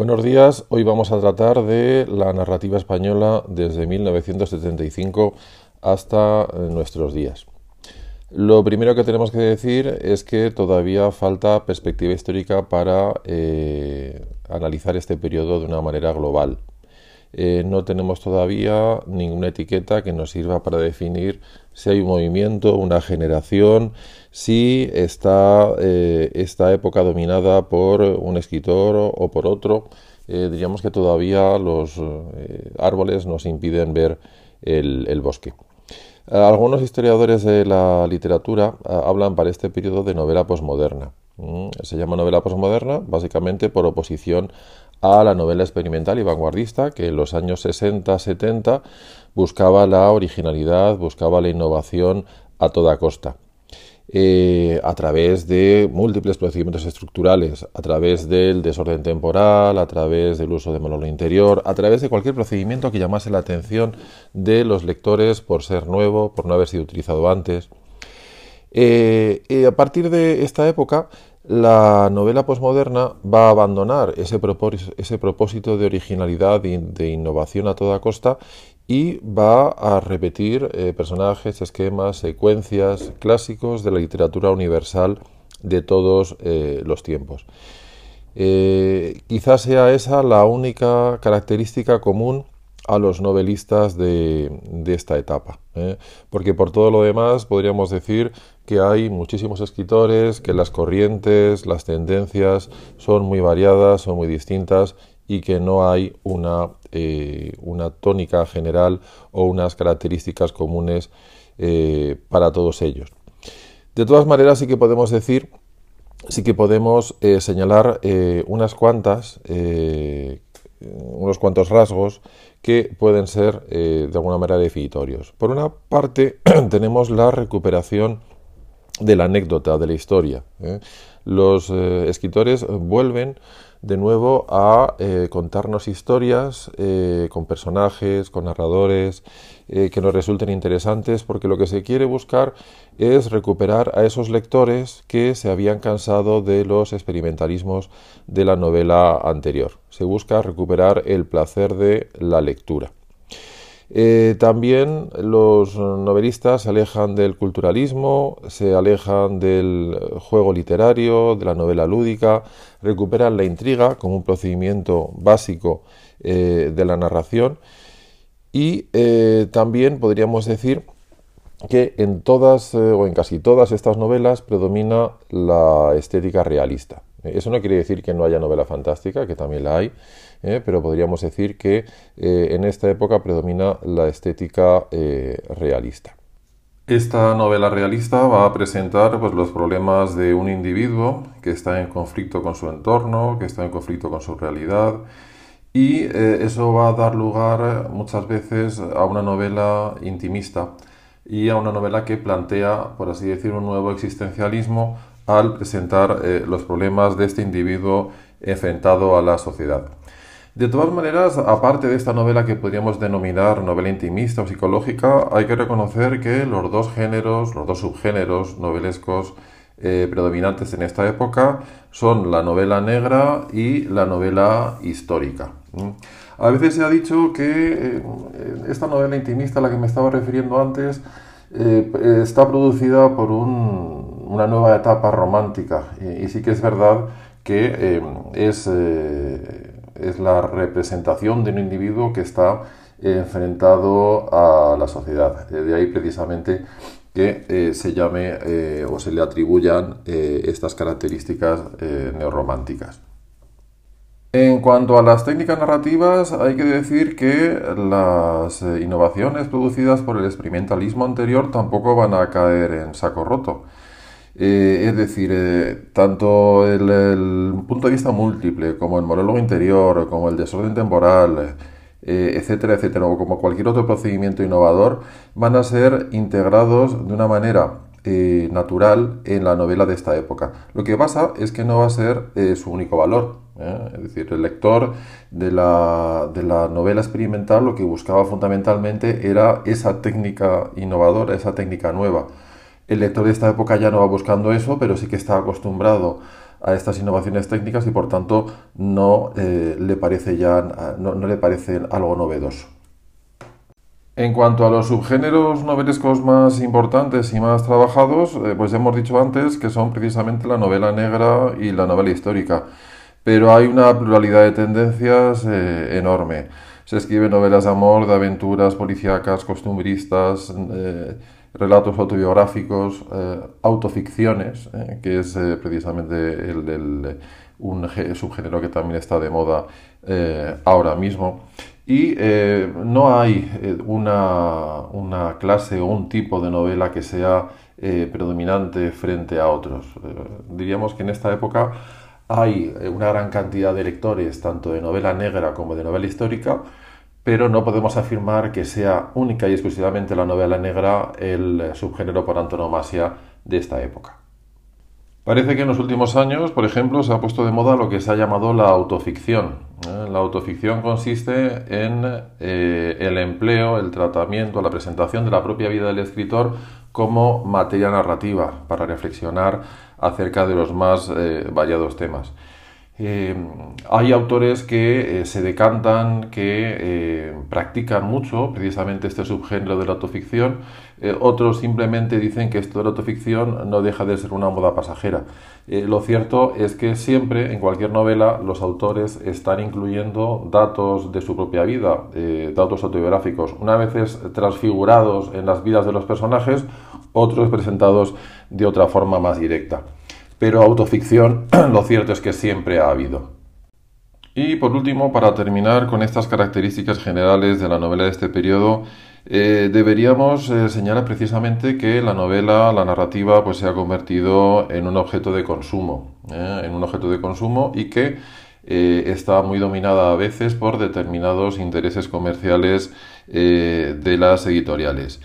Buenos días, hoy vamos a tratar de la narrativa española desde 1975 hasta eh, nuestros días. Lo primero que tenemos que decir es que todavía falta perspectiva histórica para eh, analizar este periodo de una manera global. Eh, no tenemos todavía ninguna etiqueta que nos sirva para definir si hay un movimiento, una generación, si está eh, esta época dominada por un escritor o por otro. diríamos que todavía los árboles nos impiden ver el bosque. Algunos historiadores de la literatura hablan para este periodo de novela posmoderna. Mm, se llama novela posmoderna básicamente por oposición a la novela experimental y vanguardista que en los años 60-70 buscaba la originalidad, buscaba la innovación a toda costa. Eh, a través de múltiples procedimientos estructurales, a través del desorden temporal, a través del uso de monólogo interior, a través de cualquier procedimiento que llamase la atención de los lectores por ser nuevo, por no haber sido utilizado antes. Eh, a partir de esta época, la novela posmoderna va a abandonar ese, propósito de originalidad y de innovación a toda costa y va a repetir eh, personajes, esquemas, secuencias clásicos de la literatura universal de todos eh, los tiempos. Eh, quizás sea esa la única característica común a los novelistas de, esta etapa, porque por todo lo demás podríamos decir que hay muchísimos escritores, que las corrientes, las tendencias son muy variadas, son muy distintas y que no hay una, eh, una tónica general o unas características comunes eh, para todos ellos. De todas maneras, sí que podemos decir, sí que podemos eh, señalar unas cuantas, unos cuantos rasgos que pueden ser de alguna manera definitorios. Por una parte, tenemos la recuperación de la anécdota, de la historia. Los escritores vuelven de nuevo a eh, contarnos historias eh, con personajes, con narradores, eh, que nos resulten interesantes, porque lo que se quiere buscar es recuperar a esos lectores que se habían cansado de los experimentalismos de la novela anterior. Se busca recuperar el placer de la lectura. Eh, también los novelistas se alejan del culturalismo, se alejan del juego literario, de la novela lúdica, recuperan la intriga como un procedimiento básico eh, de la narración y eh, también podríamos decir que en todas o en casi todas estas novelas predomina la estética realista. Eso no quiere decir que no haya novela fantástica, que también la hay, ¿eh? pero podríamos decir que eh, en esta época predomina la estética eh, realista. Esta novela realista va a presentar pues, los problemas de un individuo que está en conflicto con su entorno, que está en conflicto con su realidad, y eso va a dar lugar muchas veces a una novela intimista y a una novela que plantea, por así decir, un nuevo existencialismo al presentar los problemas de este individuo enfrentado a la sociedad. De todas maneras, aparte de esta novela que podríamos denominar novela intimista o psicológica, hay que reconocer que los dos géneros, los dos subgéneros novelescos eh, predominantes en esta época son la novela negra y la novela histórica. A veces se ha dicho que eh, esta novela intimista a la que me estaba refiriendo antes eh, está producida por una nueva etapa romántica y, sí que es verdad que es es la representación de un individuo que está enfrentado a la sociedad. De ahí precisamente que eh, se llame eh, o se le atribuyan eh, estas características neorrománticas. En cuanto a las técnicas narrativas, hay que decir que las innovaciones producidas por el experimentalismo anterior tampoco van a caer en saco roto. Eh, es decir, eh, tanto el, punto de vista múltiple, como el monólogo interior, como el desorden temporal, eh, etcétera, etcétera, o como cualquier otro procedimiento innovador, van a ser integrados de una manera natural en la novela de esta época. Lo que pasa es que no va a ser su único valor. Es decir, el lector de la, de la novela experimental lo que buscaba fundamentalmente era esa técnica innovadora, esa técnica nueva. El lector de esta época ya no va buscando eso, pero sí que está acostumbrado a estas innovaciones técnicas y por tanto no, le, parece ya, no, no le parece algo novedoso. En cuanto a los subgéneros novelescos más importantes y más trabajados, eh, pues hemos dicho antes que son precisamente la novela negra y la novela histórica. Pero hay una pluralidad de tendencias eh, enorme. Se escriben novelas de amor, de aventuras policíacas, costumbristas, eh, relatos autobiográficos, autoficciones, que es precisamente un subgénero que también está de moda ahora mismo. Y eh, no hay eh, una, clase o un tipo de novela que sea eh, predominante frente a otros. diríamos que en esta época hay una gran cantidad de lectores, tanto de novela negra como de novela histórica, pero no podemos afirmar que sea única y exclusivamente la novela negra el subgénero por antonomasia de esta época. Parece que en los últimos años, por ejemplo, se ha puesto de moda lo que se ha llamado la autoficción. ¿eh? La autoficción consiste en eh, el empleo, el tratamiento, la presentación de la propia vida del escritor como materia narrativa para reflexionar acerca de los más eh, variados temas. Eh, hay autores que eh, se decantan, que eh, practican mucho precisamente este subgénero de la autoficción, otros simplemente dicen que esto de la autoficción no deja de ser una moda pasajera. lo cierto es que siempre, en cualquier novela, los autores están incluyendo datos de su propia vida, datos autobiográficos, una vez transfigurados en las vidas de los personajes, otros presentados de otra forma más directa pero autoficción lo cierto es que siempre ha habido. Y por último, para terminar con estas características generales de la novela de este periodo, eh, deberíamos eh, señalar precisamente que la novela, la narrativa, pues se ha convertido en un objeto de consumo, ¿eh? en un objeto de consumo y que está muy dominada a veces por determinados intereses comerciales de las editoriales.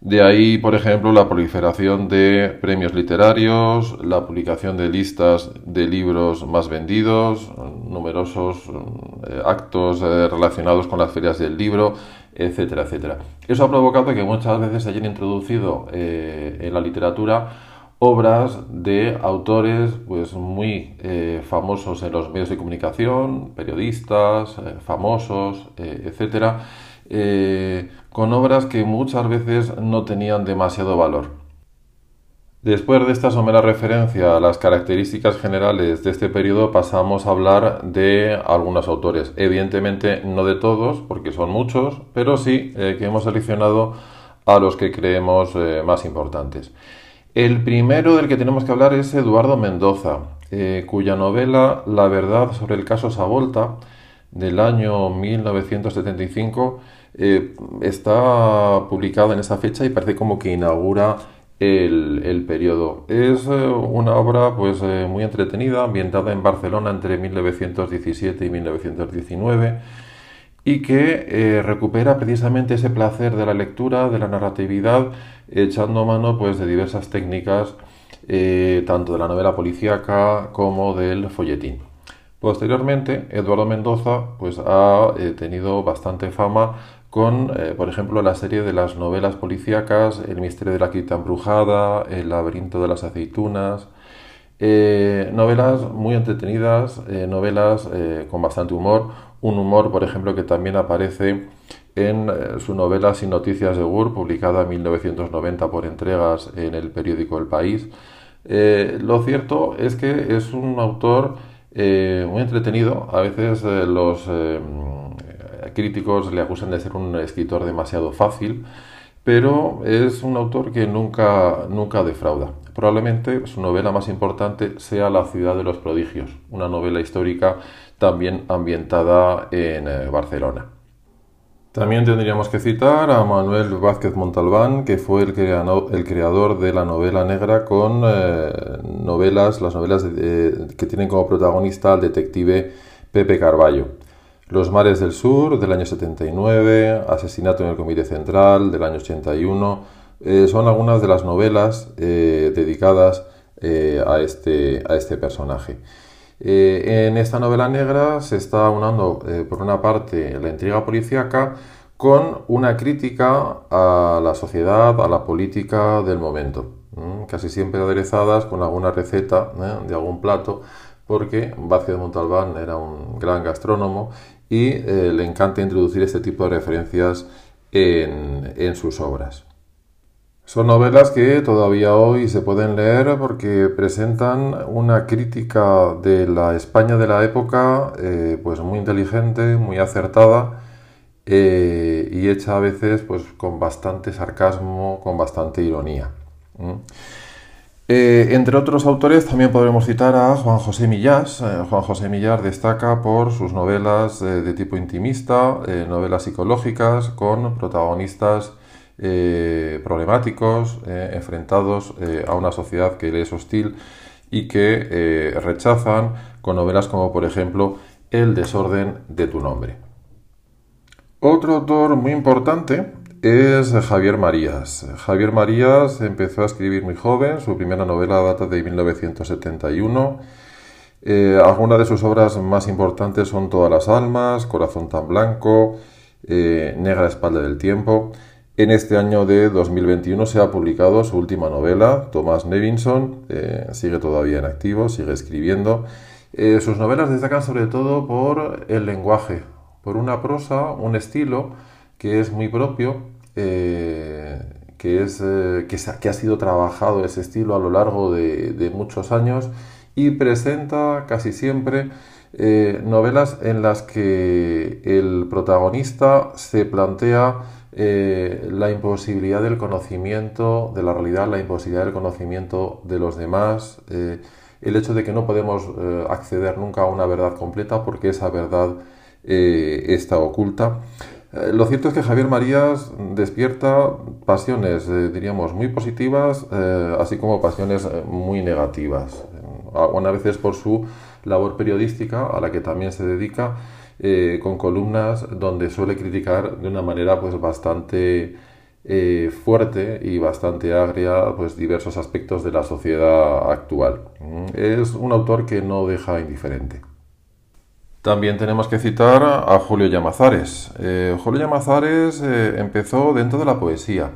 De ahí, por ejemplo, la proliferación de premios literarios, la publicación de listas de libros más vendidos, numerosos eh, actos eh, relacionados con las ferias del libro, etcétera, etcétera. Eso ha provocado que muchas veces se hayan introducido eh, en la literatura obras de autores pues muy famosos en los medios de comunicación, periodistas, famosos, etcétera, con obras que muchas veces no tenían demasiado valor. Después de esta somera referencia a las características generales de este periodo, pasamos a hablar de algunos autores. Evidentemente no de todos, porque son muchos, pero sí eh, que hemos seleccionado a los que creemos eh, más importantes. El primero del que tenemos que hablar es Eduardo Mendoza, eh, cuya novela La verdad sobre el caso Savolta, del año 1975, eh, está publicada en esa fecha y parece como que inaugura el, periodo. Es eh, una obra pues eh, muy entretenida, ambientada en Barcelona entre 1917 y 1919 y que recupera precisamente ese placer de la lectura, de la narratividad, echando mano pues de diversas técnicas, tanto de la novela policíaca como del folletín. Posteriormente, Eduardo Mendoza pues, ha tenido bastante fama con, eh, por ejemplo, la serie de las novelas policíacas, El misterio de la quita embrujada, El laberinto de las aceitunas, eh, novelas muy entretenidas, eh, novelas con bastante humor, un humor, por ejemplo, que también aparece en su novela Sin noticias de Gur, publicada en 1990 por entregas en el periódico El País. lo cierto es que es un autor muy entretenido, a veces los críticos le acusan de ser un escritor demasiado fácil, pero es un autor que nunca, nunca defrauda. Probablemente su novela más importante sea La ciudad de los prodigios, una novela histórica también ambientada en eh, Barcelona. También tendríamos que citar a Manuel Vázquez Montalbán, que fue el, creador de la novela negra con eh, novelas, las novelas que tienen como protagonista al detective Pepe Carballo. Los mares del sur del año 79, Asesinato en el Comité Central del año 81, eh, son algunas de las novelas eh, dedicadas eh, este, a este personaje. En esta novela negra se está unando por una parte la intriga policíaca con una crítica a la sociedad, a la política del momento, casi siempre aderezadas con alguna receta ¿eh? de algún plato, porque Vázquez de Montalbán era un gran gastrónomo y eh, le encanta introducir este tipo de referencias en sus obras. Son novelas que todavía hoy se pueden leer porque presentan una crítica de la España de la época eh, pues muy inteligente, muy acertada eh, y hecha a veces pues con bastante sarcasmo, con bastante ironía. Eh, entre otros autores también podremos citar a Juan José Millás. Juan José Millás destaca por sus novelas de tipo intimista, novelas psicológicas con protagonistas eh, problemáticos, eh, enfrentados eh, a una sociedad que le es hostil y que rechazan con novelas como por ejemplo El desorden de tu nombre. Otro autor muy importante es Javier Marías. Javier Marías empezó a escribir muy joven, su primera novela data de 1971. algunas de sus obras más importantes son Todas las almas, Corazón tan blanco, Negra espalda del tiempo. En este año de 2021 se ha publicado su última novela, Thomas Nevinson, eh, sigue todavía en activo, sigue escribiendo. Eh, sus novelas destacan sobre todo por el lenguaje, por una prosa, un estilo que es muy propio, eh, que, es, que, ha sido trabajado ese estilo a lo largo de, muchos años y presenta casi siempre novelas en las que el protagonista se plantea eh, la imposibilidad del conocimiento de la realidad, la imposibilidad del conocimiento de los demás, eh, el hecho de que no podemos eh, acceder nunca a una verdad completa porque esa verdad está oculta. lo cierto es que Javier Marías despierta pasiones, diríamos, muy positivas, así como pasiones muy negativas. Algunas veces por su labor periodística, a la que también se dedica, eh, con columnas donde suele criticar de una manera pues bastante eh, fuerte y bastante agria pues diversos aspectos de la sociedad actual. Es un autor que no deja indiferente. También tenemos que citar a Julio Llamazares. Eh, Julio Llamazares empezó dentro de la poesía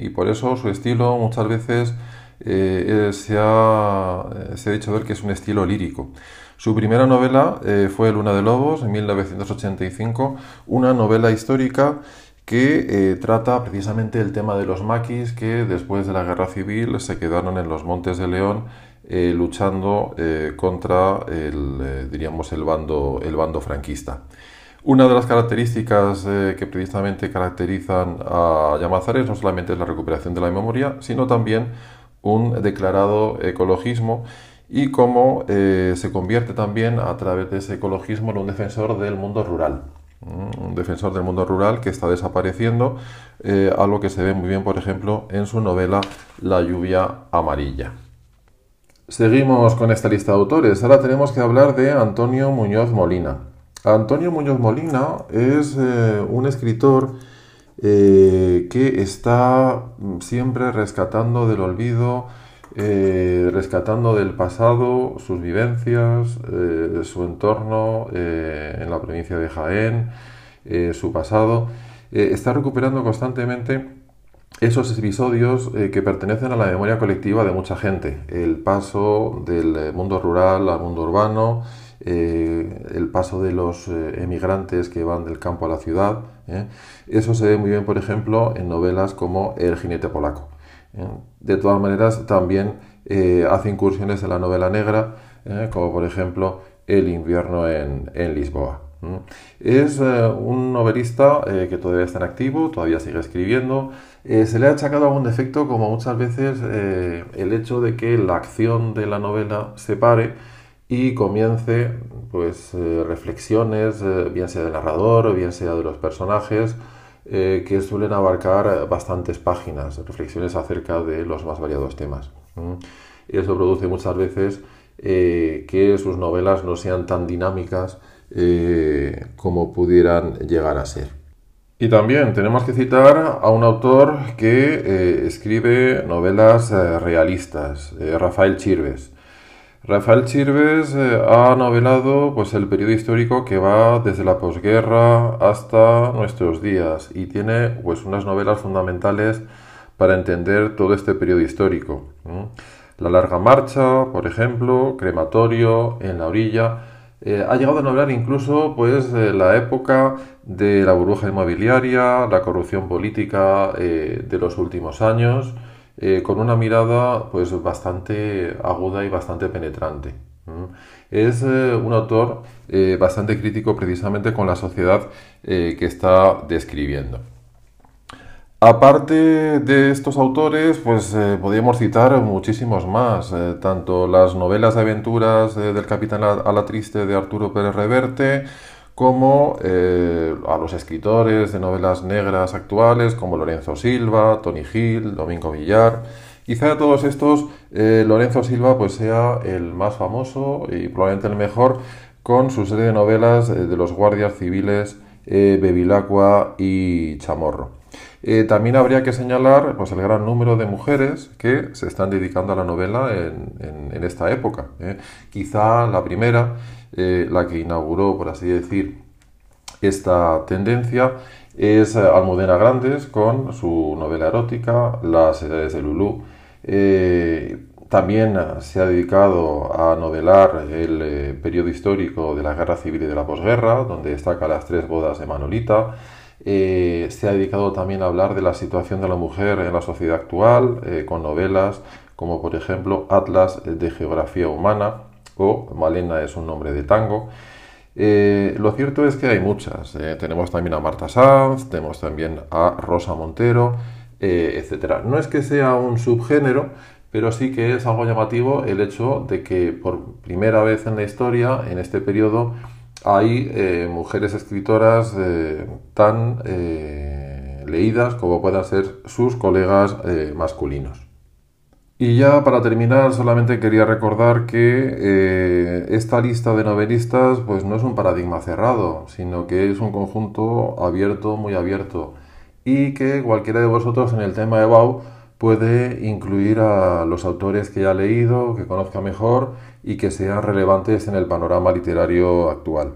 y por eso su estilo muchas veces se ha, se, ha, dicho ver que es un estilo lírico. Su primera novela eh, fue Luna de Lobos, en 1985, una novela histórica que eh, trata precisamente el tema de los maquis que después de la guerra civil se quedaron en los Montes de León eh, luchando contra el, diríamos, el bando, el bando franquista. Una de las características que precisamente caracterizan a Llamazares no solamente es la recuperación de la memoria, sino también un declarado ecologismo y cómo eh, se convierte también a través de ese ecologismo en un defensor del mundo rural. Un defensor del mundo rural que está desapareciendo, eh, algo que se ve muy bien, por ejemplo, en su novela La lluvia amarilla. Seguimos con esta lista de autores. Ahora tenemos que hablar de Antonio Muñoz Molina. Antonio Muñoz Molina es eh, un escritor que está siempre rescatando del olvido eh, rescatando del pasado sus vivencias, eh, su entorno eh, en la provincia de Jaén, su pasado. está recuperando constantemente esos episodios que pertenecen a la memoria colectiva de mucha gente. El paso del mundo rural al mundo urbano, el paso de los emigrantes que van del campo a la ciudad. Eso se ve muy bien, por ejemplo, en novelas como El jinete polaco. De todas maneras, también eh, hace incursiones en la novela negra, eh, como por ejemplo El invierno en, Lisboa. Es eh, un novelista que todavía está en activo, todavía sigue escribiendo. se le ha achacado algún defecto, como muchas veces el hecho de que la acción de la novela se pare y comience pues reflexiones, bien sea del narrador, bien sea de los personajes, eh, que suelen abarcar bastantes páginas, reflexiones acerca de los más variados temas. Y eso produce muchas veces eh, que sus novelas no sean tan dinámicas eh, como pudieran llegar a ser. Y también tenemos que citar a un autor que escribe novelas realistas, Rafael Chirves. Rafael Chirves eh, ha novelado pues, el periodo histórico que va desde la posguerra hasta nuestros días y tiene pues, unas novelas fundamentales para entender todo este periodo histórico. La larga marcha, por ejemplo, Crematorio, En la orilla. Eh, ha llegado a novelar incluso pues, la época de la burbuja inmobiliaria, la corrupción política eh, de los últimos años. Eh, con una mirada pues bastante aguda y bastante penetrante. Es eh, un autor eh, bastante crítico precisamente con la sociedad que está describiendo. Aparte de estos autores, pues podríamos citar muchísimos más, tanto las novelas de aventuras del Capitán a la Triste de Arturo Pérez Reverte, como eh, a los escritores de novelas negras actuales como Lorenzo Silva, Tony Gil, Domingo Villar. Quizá de todos estos, eh, Lorenzo Silva pues sea el más famoso y probablemente el mejor con su serie de novelas eh, de los guardias civiles Bevilacqua y Chamorro. También habría que señalar pues, el gran número de mujeres que se están dedicando a la novela en, esta época. Quizá la primera eh, la que inauguró, por así decir, esta tendencia es Almudena Grandes con su novela erótica Las edades de Lulú. Eh, también se ha dedicado a novelar el eh, periodo histórico de la guerra civil y de la posguerra, donde destaca las tres bodas de Manolita. Se ha dedicado también a hablar de la situación de la mujer en la sociedad actual, con novelas como por ejemplo Atlas de Geografía Humana, o Malena es un nombre de tango. Eh, lo cierto es que hay muchas. Eh, tenemos también a Marta Sanz, tenemos también a Rosa Montero, eh, etc. No es que sea un subgénero, pero sí que es algo llamativo el hecho de que por primera vez en la historia, en este periodo, hay mujeres escritoras tan leídas como puedan ser sus colegas masculinos. Y ya para terminar, solamente quería recordar que eh, esta lista de novelistas pues no es un paradigma cerrado, sino que es un conjunto abierto, muy abierto, y que cualquiera de vosotros en el tema de BAU puede incluir a los autores que ya ha leído, que conozca mejor y que sean relevantes en el panorama literario actual.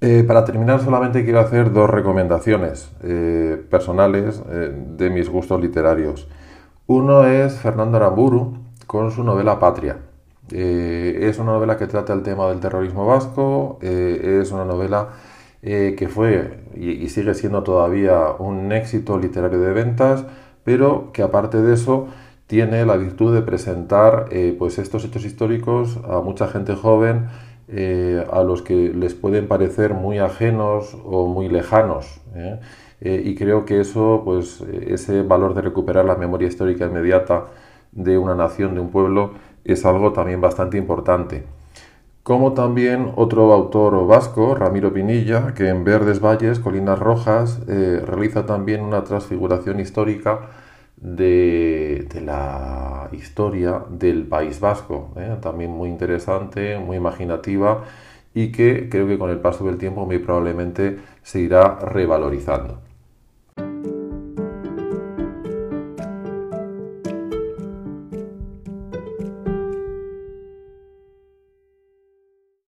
Eh, para terminar, solamente quiero hacer dos recomendaciones eh, personales de mis gustos literarios. Uno es Fernando Aramburu con su novela Patria. Eh, es una novela que trata el tema del terrorismo vasco, eh, es una novela eh, que fue y, sigue siendo todavía un éxito literario de ventas, pero que aparte de eso tiene la virtud de presentar pues estos hechos históricos a mucha gente joven a los que les pueden parecer muy ajenos o muy lejanos. Eh, y creo que eso, pues, ese valor de recuperar la memoria histórica inmediata de una nación, de un pueblo, es algo también bastante importante. Como también otro autor vasco, Ramiro Pinilla, que en Verdes Valles, Colinas Rojas, eh, realiza también una transfiguración histórica de, la historia del País Vasco, eh, también muy interesante, muy imaginativa y que creo que con el paso del tiempo muy probablemente se irá revalorizando.